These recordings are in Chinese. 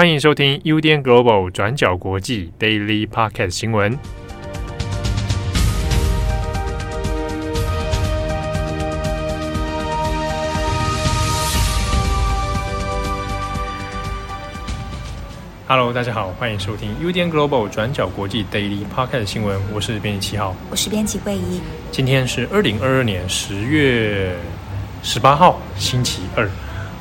欢迎收听 UDN Global 转角国际 Daily Podcast 新闻。Hello，大家好，欢迎收听 UDN Global 转角国际 Daily Podcast 新闻。我是编辑七号，我是编辑惠仪。今天是二零二二年十月十八号，星期二。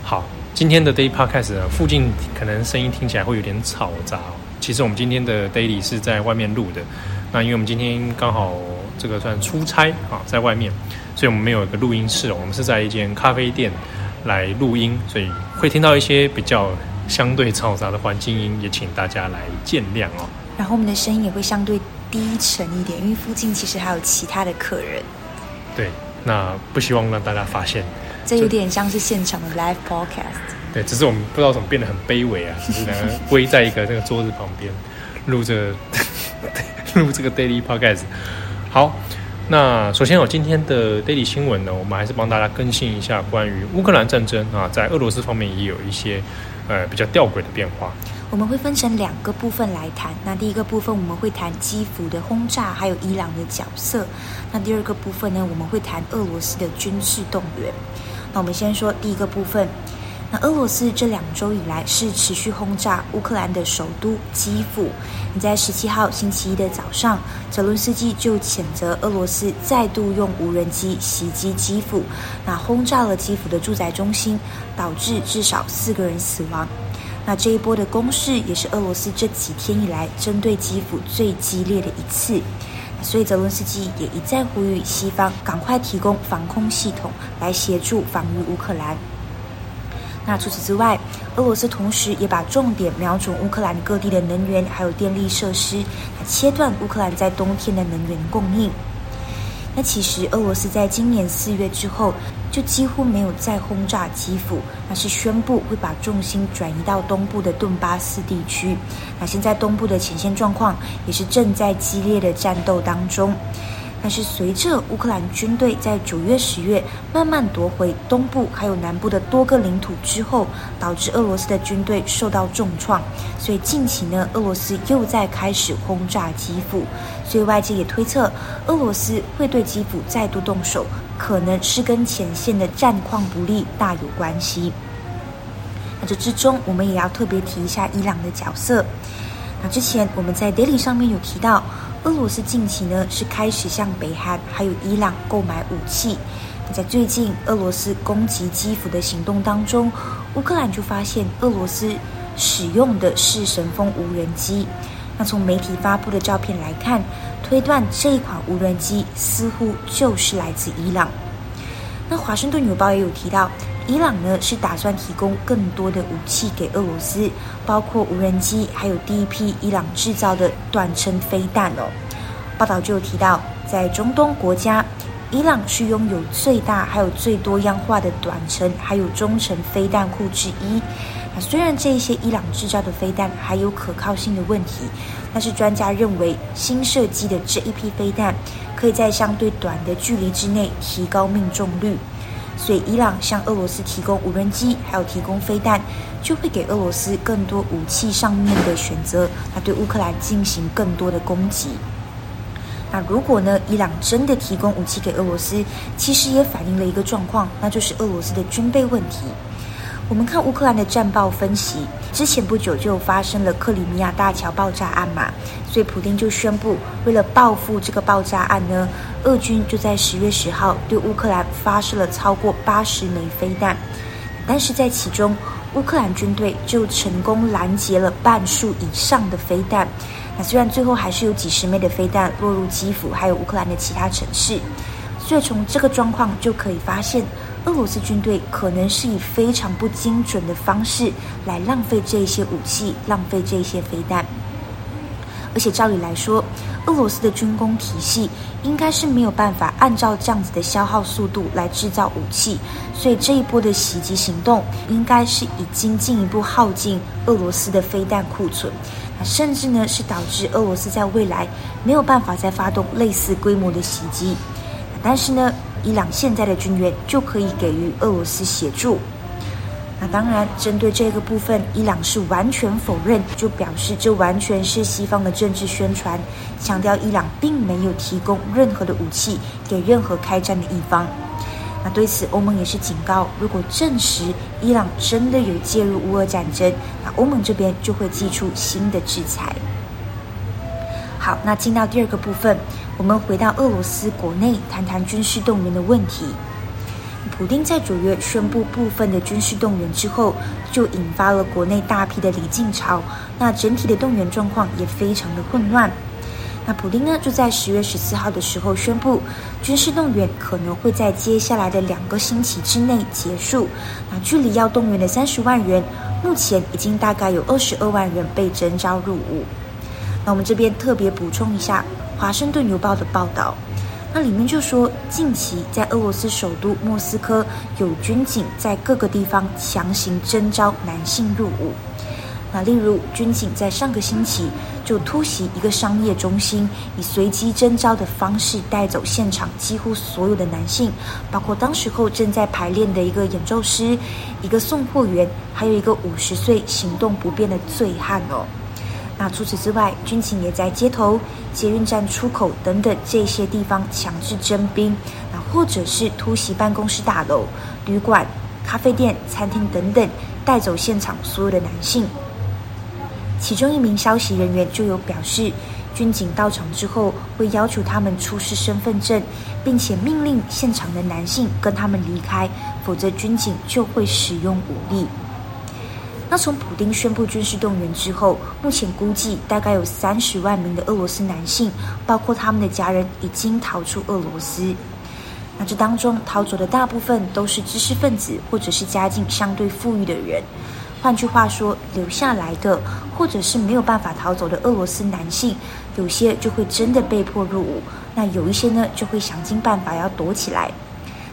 好，今天的 Daily Podcast 呢，附近可能声音听起来会有点吵杂。其实我们今天的 Daily 是在外面录的。那因为我们今天刚好这个算出差啊，在外面，所以我们没有一个录音室，我们是在一间咖啡店来录音，所以会听到一些比较。相对嘈杂的环境音，也请大家来见谅哦。然后我们的声音也会相对低沉一点，因为附近其实还有其他的客人。对，那不希望让大家发现。这有点像是现场的 live podcast。对，只是我们不知道怎么变得很卑微啊，只是两个围在一个那个桌子旁边录这个 录这个 daily podcast。好，那首先我今天的 daily 新闻呢，我们还是帮大家更新一下关于乌克兰战争啊，在俄罗斯方面也有一些。呃，比较吊诡的变化，我们会分成两个部分来谈。那第一个部分我们会谈基辅的轰炸，还有伊朗的角色。那第二个部分呢，我们会谈俄罗斯的军事动员。那我们先说第一个部分。那俄罗斯这两周以来是持续轰炸乌克兰的首都基辅。你在十七号星期一的早上，泽伦斯基就谴责俄罗斯再度用无人机袭击基辅，那轰炸了基辅的住宅中心，导致至少四个人死亡。那这一波的攻势也是俄罗斯这几天以来针对基辅最激烈的一次。所以泽伦斯基也一再呼吁西方赶快提供防空系统来协助防御乌克兰。那除此之外，俄罗斯同时也把重点瞄准乌克兰各地的能源还有电力设施，切断乌克兰在冬天的能源供应。那其实俄罗斯在今年四月之后就几乎没有再轰炸基辅，那是宣布会把重心转移到东部的顿巴斯地区。那现在东部的前线状况也是正在激烈的战斗当中。但是随着乌克兰军队在九月、十月慢慢夺回东部还有南部的多个领土之后，导致俄罗斯的军队受到重创，所以近期呢，俄罗斯又在开始轰炸基辅，所以外界也推测俄罗斯会对基辅再度动手，可能是跟前线的战况不利大有关系。那这之中，我们也要特别提一下伊朗的角色。那之前我们在 Daily 上面有提到。俄罗斯近期呢是开始向北韩还有伊朗购买武器。那在最近俄罗斯攻击基辅的行动当中，乌克兰就发现俄罗斯使用的是神风无人机。那从媒体发布的照片来看，推断这一款无人机似乎就是来自伊朗。那华盛顿邮报也有提到。伊朗呢是打算提供更多的武器给俄罗斯，包括无人机，还有第一批伊朗制造的短程飞弹哦。报道就有提到，在中东国家，伊朗是拥有最大还有最多样化的短程还有中程飞弹库之一。那虽然这些伊朗制造的飞弹还有可靠性的问题，但是专家认为新设计的这一批飞弹可以在相对短的距离之内提高命中率。所以，伊朗向俄罗斯提供无人机，还有提供飞弹，就会给俄罗斯更多武器上面的选择，那对乌克兰进行更多的攻击。那如果呢，伊朗真的提供武器给俄罗斯，其实也反映了一个状况，那就是俄罗斯的军备问题。我们看乌克兰的战报分析，之前不久就发生了克里米亚大桥爆炸案嘛，所以普丁就宣布，为了报复这个爆炸案呢，俄军就在十月十号对乌克兰发射了超过八十枚飞弹，但是在其中，乌克兰军队就成功拦截了半数以上的飞弹。那虽然最后还是有几十枚的飞弹落入基辅还有乌克兰的其他城市，所以从这个状况就可以发现。俄罗斯军队可能是以非常不精准的方式来浪费这些武器，浪费这些飞弹。而且照理来说，俄罗斯的军工体系应该是没有办法按照这样子的消耗速度来制造武器，所以这一波的袭击行动应该是已经进一步耗尽俄罗斯的飞弹库存，甚至呢是导致俄罗斯在未来没有办法再发动类似规模的袭击。但是呢，伊朗现在的军援就可以给予俄罗斯协助。那当然，针对这个部分，伊朗是完全否认，就表示这完全是西方的政治宣传，强调伊朗并没有提供任何的武器给任何开战的一方。那对此，欧盟也是警告，如果证实伊朗真的有介入乌俄战争，那欧盟这边就会祭出新的制裁。好，那进到第二个部分，我们回到俄罗斯国内谈谈军事动员的问题。普丁在九月宣布部分的军事动员之后，就引发了国内大批的离境潮。那整体的动员状况也非常的混乱。那普丁呢，就在十月十四号的时候宣布，军事动员可能会在接下来的两个星期之内结束。那距离要动员的三十万人，目前已经大概有二十二万人被征召入伍。那我们这边特别补充一下《华盛顿邮报》的报道。那里面就说，近期在俄罗斯首都莫斯科有军警在各个地方强行征召男性入伍。那例如，军警在上个星期就突袭一个商业中心，以随机征召的方式带走现场几乎所有的男性，包括当时候正在排练的一个演奏师、一个送货员，还有一个五十岁行动不便的醉汉哦。那除此之外，军警也在街头、捷运站出口等等这些地方强制征兵，那或者是突袭办公室大楼、旅馆、咖啡店、餐厅等等，带走现场所有的男性。其中一名消息人员就有表示，军警到场之后会要求他们出示身份证，并且命令现场的男性跟他们离开，否则军警就会使用武力。那从普丁宣布军事动员之后，目前估计大概有三十万名的俄罗斯男性，包括他们的家人，已经逃出俄罗斯。那这当中逃走的大部分都是知识分子或者是家境相对富裕的人。换句话说，留下来的或者是没有办法逃走的俄罗斯男性，有些就会真的被迫入伍，那有一些呢就会想尽办法要躲起来。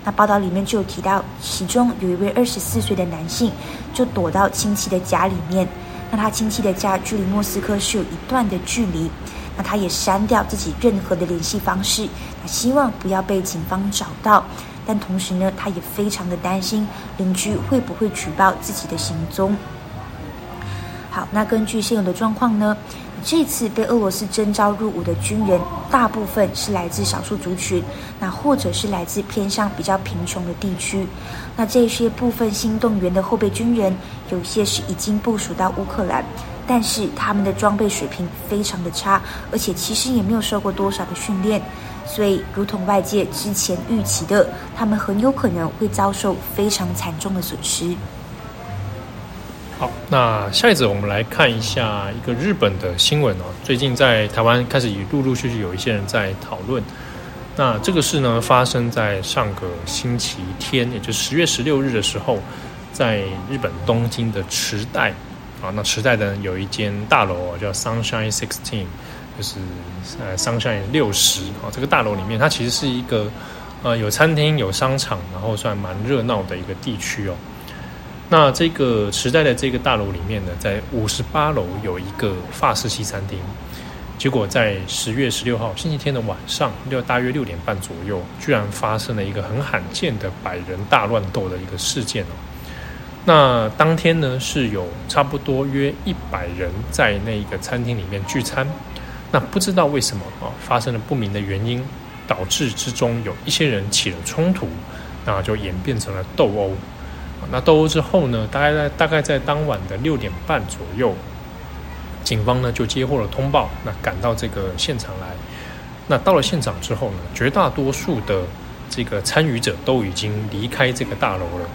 那报道里面就有提到，其中有一位二十四岁的男性，就躲到亲戚的家里面。那他亲戚的家距离莫斯科是有一段的距离。那他也删掉自己任何的联系方式，那希望不要被警方找到。但同时呢，他也非常的担心邻居会不会举报自己的行踪。好，那根据现有的状况呢，这次被俄罗斯征召入伍的军人，大部分是来自少数族群，那或者是来自偏向比较贫穷的地区。那这些部分新动员的后备军人，有些是已经部署到乌克兰，但是他们的装备水平非常的差，而且其实也没有受过多少的训练，所以如同外界之前预期的，他们很有可能会遭受非常惨重的损失。好，那下一则我们来看一下一个日本的新闻哦。最近在台湾开始也陆陆续续有一些人在讨论。那这个事呢，发生在上个星期天，也就是十月十六日的时候，在日本东京的池袋啊。那池袋呢有一间大楼，叫 Sunshine Sixteen，就是呃 Sunshine 六十啊。这个大楼里面，它其实是一个呃有餐厅、有商场，然后算蛮热闹的一个地区哦。那这个时代的这个大楼里面呢，在五十八楼有一个法式西餐厅，结果在十月十六号星期天的晚上六大约六点半左右，居然发生了一个很罕见的百人大乱斗的一个事件哦。那当天呢，是有差不多约一百人在那个餐厅里面聚餐，那不知道为什么啊，发生了不明的原因，导致之中有一些人起了冲突，那就演变成了斗殴。那斗殴之后呢，大概在大概在当晚的六点半左右，警方呢就接获了通报，那赶到这个现场来。那到了现场之后呢，绝大多数的这个参与者都已经离开这个大楼了。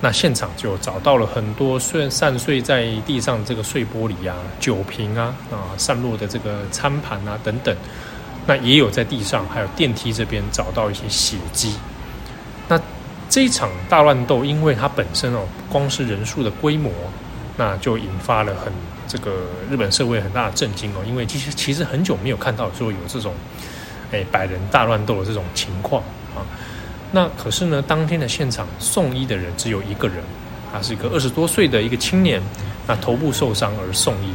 那现场就找到了很多碎散碎在地上这个碎玻璃啊、酒瓶啊啊散落的这个餐盘啊等等。那也有在地上还有电梯这边找到一些血迹。那这一场大乱斗，因为它本身哦，光是人数的规模，那就引发了很这个日本社会很大的震惊哦。因为其实其实很久没有看到说有这种，哎，百人大乱斗的这种情况。那可是呢，当天的现场送医的人只有一个人，他是一个二十多岁的一个青年，那头部受伤而送医。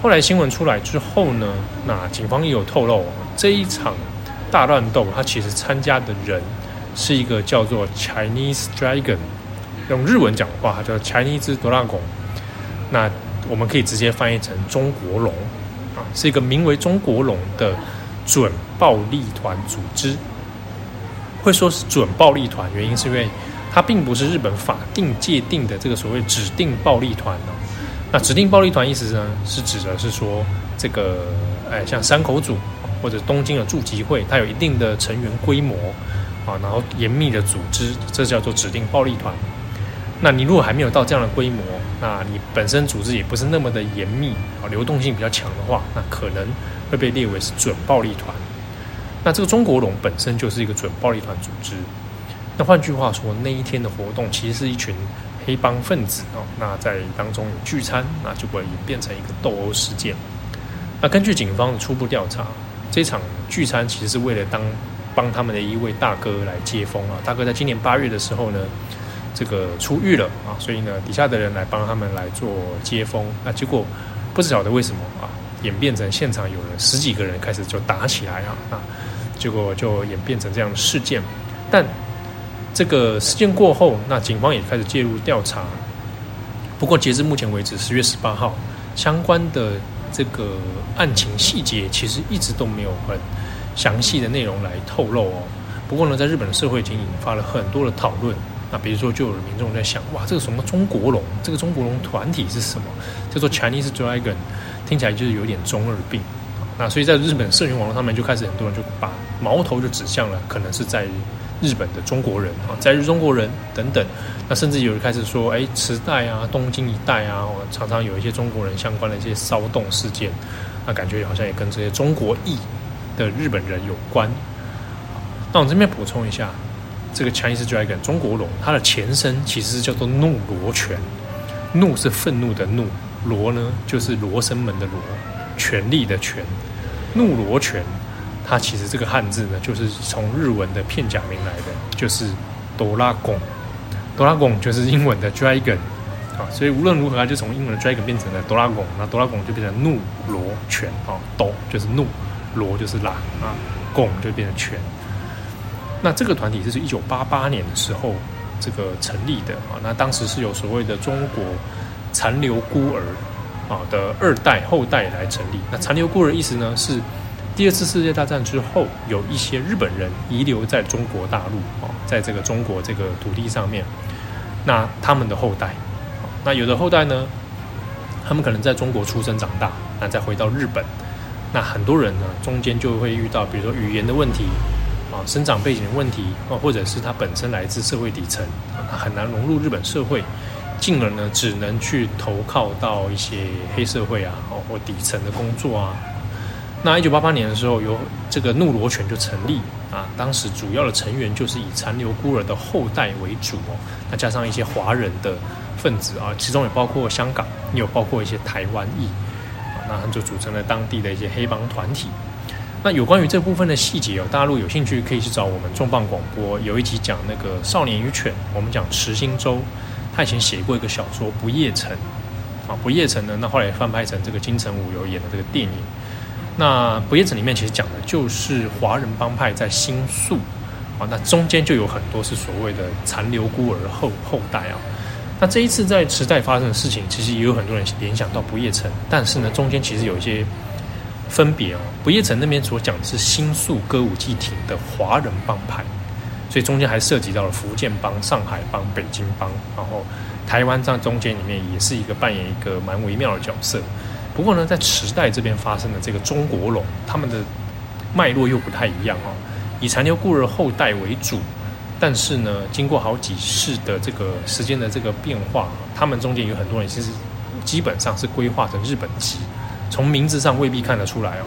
后来新闻出来之后呢，那警方也有透露，这一场大乱斗，他其实参加的人。是一个叫做 Chinese Dragon，用日文讲的话，它叫 Chinese Dragon。那我们可以直接翻译成中国龙啊，是一个名为中国龙的准暴力团组织。会说是准暴力团，原因是因为它并不是日本法定界定的这个所谓指定暴力团哦。那指定暴力团意思呢，是指的是说这个，哎，像山口组或者东京的驻集会，它有一定的成员规模啊，然后严密的组织，这叫做指定暴力团。那你如果还没有到这样的规模，那你本身组织也不是那么的严密啊，流动性比较强的话，那可能会被列为是准暴力团。那这个中国龙本身就是一个准暴力团组织。那换句话说，那一天的活动其实是一群黑帮分子哦，那在当中有聚餐，那结果演变成一个斗殴事件。那根据警方的初步调查，这场聚餐其实是为了当帮他们的一位大哥来接风啊。大哥在今年八月的时候呢，这个出狱了啊，所以呢，底下的人来帮他们来做接风。那结果不晓得为什么啊，演变成现场有了十几个人开始就打起来啊啊。结果就演变成这样的事件，但这个事件过后，那警方也开始介入调查。不过截至目前为止，十月十八号相关的这个案情细节，其实一直都没有很详细的内容来透露哦。不过呢，在日本的社会已经引发了很多的讨论。那比如说，就有民众在想：哇，这个什么中国龙？这个中国龙团体是什么？叫做 Chinese Dragon，听起来就是有点中二病。那所以在日本社群网络上面就开始很多人就把矛头就指向了，可能是在日本的中国人啊，在日中国人等等。那甚至有人开始说，哎，池袋啊、东京一带啊，常常有一些中国人相关的一些骚动事件，那感觉好像也跟这些中国裔的日本人有关。那我这边补充一下，这个 Chinese Dragon 中国龙，它的前身其实是叫做怒罗拳，怒是愤怒的怒，罗呢就是罗生门的罗。权力的权，怒罗拳，它其实这个汉字呢，就是从日文的片假名来的，就是哆啦贡，哆啦贡就是英文的 dragon 啊，所以无论如何，它就从英文的 dragon 变成了哆啦贡，那哆啦贡就变成怒罗拳啊，哆就是怒，罗就是拉啊，贡就变成拳。那这个团体是一九八八年的时候这个成立的啊，那当时是有所谓的中国残留孤儿。啊的二代后代来成立。那残留孤儿意思呢，是第二次世界大战之后，有一些日本人遗留在中国大陆啊，在这个中国这个土地上面。那他们的后代，那有的后代呢，他们可能在中国出生长大，那再回到日本。那很多人呢，中间就会遇到，比如说语言的问题啊，生长背景的问题啊，或者是他本身来自社会底层，他很难融入日本社会。进而呢，只能去投靠到一些黑社会啊，哦，或底层的工作啊。那一九八八年的时候，有这个怒罗犬就成立啊。当时主要的成员就是以残留孤儿的后代为主哦。那加上一些华人的分子啊，其中也包括香港，也有包括一些台湾裔啊。那就组成了当地的一些黑帮团体。那有关于这部分的细节哦，大陆有兴趣，可以去找我们重磅广播有一集讲那个少年与犬，我们讲池心洲。他以前写过一个小说《不夜城》，啊，《不夜城》呢，那后来翻拍成这个金城武有演的这个电影。那《不夜城》里面其实讲的就是华人帮派在新宿，啊，那中间就有很多是所谓的残留孤儿后后代啊。那这一次在池袋发生的事情，其实也有很多人联想到《不夜城》，但是呢，中间其实有一些分别哦。《不夜城》那边所讲的是新宿歌舞伎町的华人帮派。所以中间还涉及到了福建帮、上海帮、北京帮，然后台湾在中间里面也是一个扮演一个蛮微妙的角色。不过呢，在池袋这边发生的这个中国龙，他们的脉络又不太一样哦，以残留孤儿后代为主，但是呢，经过好几世的这个时间的这个变化，他们中间有很多人其实基本上是规划成日本籍，从名字上未必看得出来哦，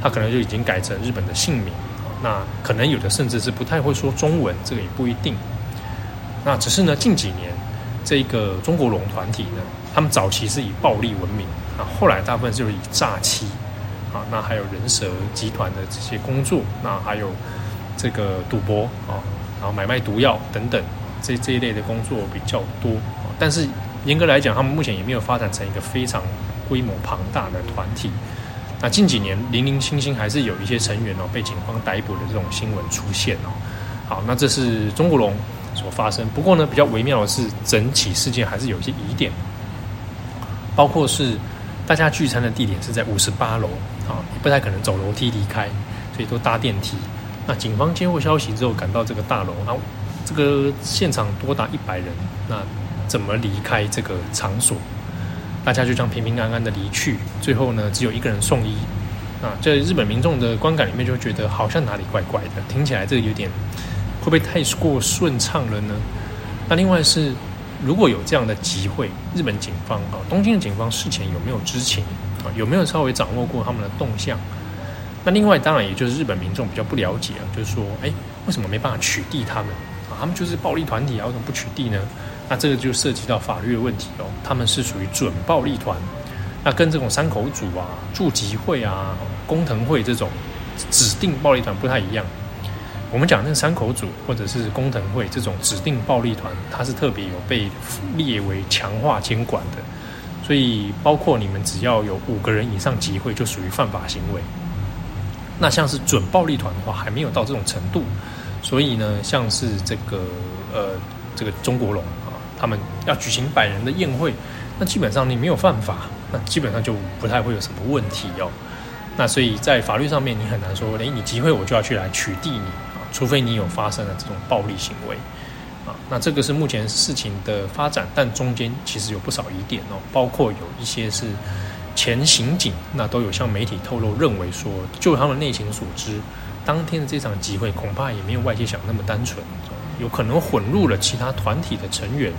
他可能就已经改成日本的姓名。那可能有的甚至是不太会说中文，这个也不一定。那只是呢，近几年这个中国龙团体呢，他们早期是以暴力闻名啊，后来大部分就是以诈欺啊，那还有人蛇集团的这些工作，那还有这个赌博啊，然后买卖毒药等等这这一类的工作比较多。但是严格来讲，他们目前也没有发展成一个非常规模庞大的团体。那近几年零零星星还是有一些成员哦被警方逮捕的这种新闻出现哦。好，那这是中国龙。所发生。不过呢，比较微妙的是，整起事件还是有一些疑点，包括是大家聚餐的地点是在五十八楼啊，也不太可能走楼梯离开，所以都搭电梯。那警方接获消息之后赶到这个大楼，啊，这个现场多达一百人，那怎么离开这个场所？大家就这样平平安安的离去，最后呢，只有一个人送医。啊，在日本民众的观感里面，就觉得好像哪里怪怪的，听起来这个有点会不会太过顺畅了呢？那另外是，如果有这样的集会，日本警方啊，东京的警方事前有没有知情啊？有没有稍微掌握过他们的动向？那另外当然也就是日本民众比较不了解啊，就是说，哎，为什么没办法取缔他们啊？他们就是暴力团体啊，为什么不取缔呢？那这个就涉及到法律的问题哦，他们是属于准暴力团。那跟这种山口组啊、住集会啊、工藤会这种指定暴力团不太一样。我们讲那个山口组或者是工藤会这种指定暴力团，它是特别有被列为强化监管的。所以，包括你们只要有五个人以上集会，就属于犯法行为。那像是准暴力团的话，还没有到这种程度。所以呢，像是这个呃，这个中国龙，他们要举行百人的宴会，那基本上你没有犯法。那基本上就不太会有什么问题哦。那所以在法律上面，你很难说，诶，你集会我就要去来取缔你啊，除非你有发生了这种暴力行为啊。那这个是目前事情的发展，但中间其实有不少疑点哦，包括有一些是前刑警，那都有向媒体透露，认为说，就他们内情所知，当天的这场集会恐怕也没有外界想那么单纯，有可能混入了其他团体的成员。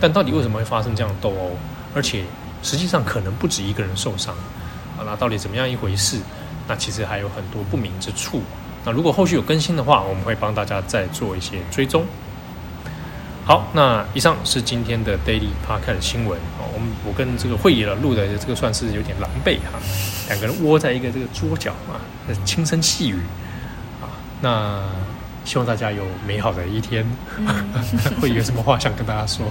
但到底为什么会发生这样的斗殴？而且。实际上可能不止一个人受伤，啊，那到底怎么样一回事？那其实还有很多不明之处。那如果后续有更新的话，我们会帮大家再做一些追踪。好，那以上是今天的 Daily Park 的新闻。我们我跟这个会议了录的这个算是有点狼狈哈，两个人窝在一个这个桌角啊，轻声细语啊。那希望大家有美好的一天。嗯、慧爷有什么话想跟大家说？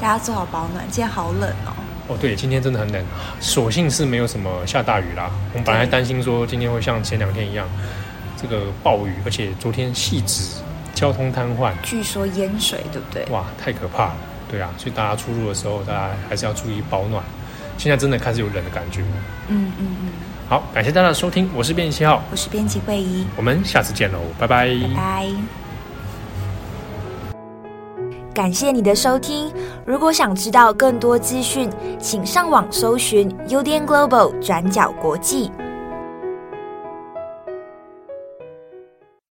大家做好保暖，今天好冷哦。哦，对，今天真的很冷，所幸是没有什么下大雨啦。我们本来担心说今天会像前两天一样，这个暴雨，而且昨天细致交通瘫痪，据说淹水，对不对？哇，太可怕了，对啊，所以大家出入的时候，大家还是要注意保暖。现在真的开始有冷的感觉。嗯嗯嗯。好，感谢大家的收听，我是编辑七号，我是编辑慧仪，我们下次见喽，拜拜，拜拜。感谢你的收听。如果想知道更多资讯，请上网搜寻 UDN Global 转角国际。